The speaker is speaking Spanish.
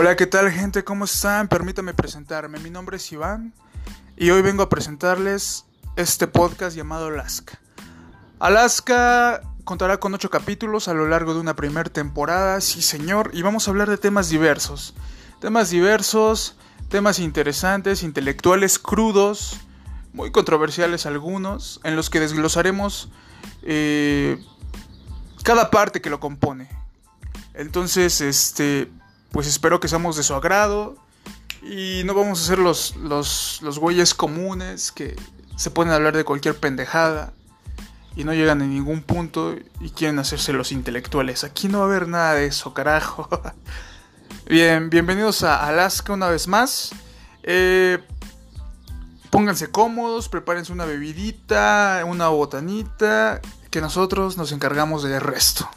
Hola, ¿qué tal gente? ¿Cómo están? Permítame presentarme. Mi nombre es Iván y hoy vengo a presentarles este podcast llamado Alaska. Alaska contará con ocho capítulos a lo largo de una primera temporada, sí señor, y vamos a hablar de temas diversos. Temas diversos, temas interesantes, intelectuales, crudos, muy controversiales algunos, en los que desglosaremos eh, cada parte que lo compone. Entonces, este, pues espero que seamos de su agrado y no vamos a ser los, los, los güeyes comunes que se pueden hablar de cualquier pendejada y no llegan a ningún punto y quieren hacerse los intelectuales. Aquí no va a haber nada de eso, carajo. Bien, bienvenidos a Alaska una vez más. Eh, pónganse cómodos, prepárense una bebidita, una botanita, que nosotros nos encargamos del resto.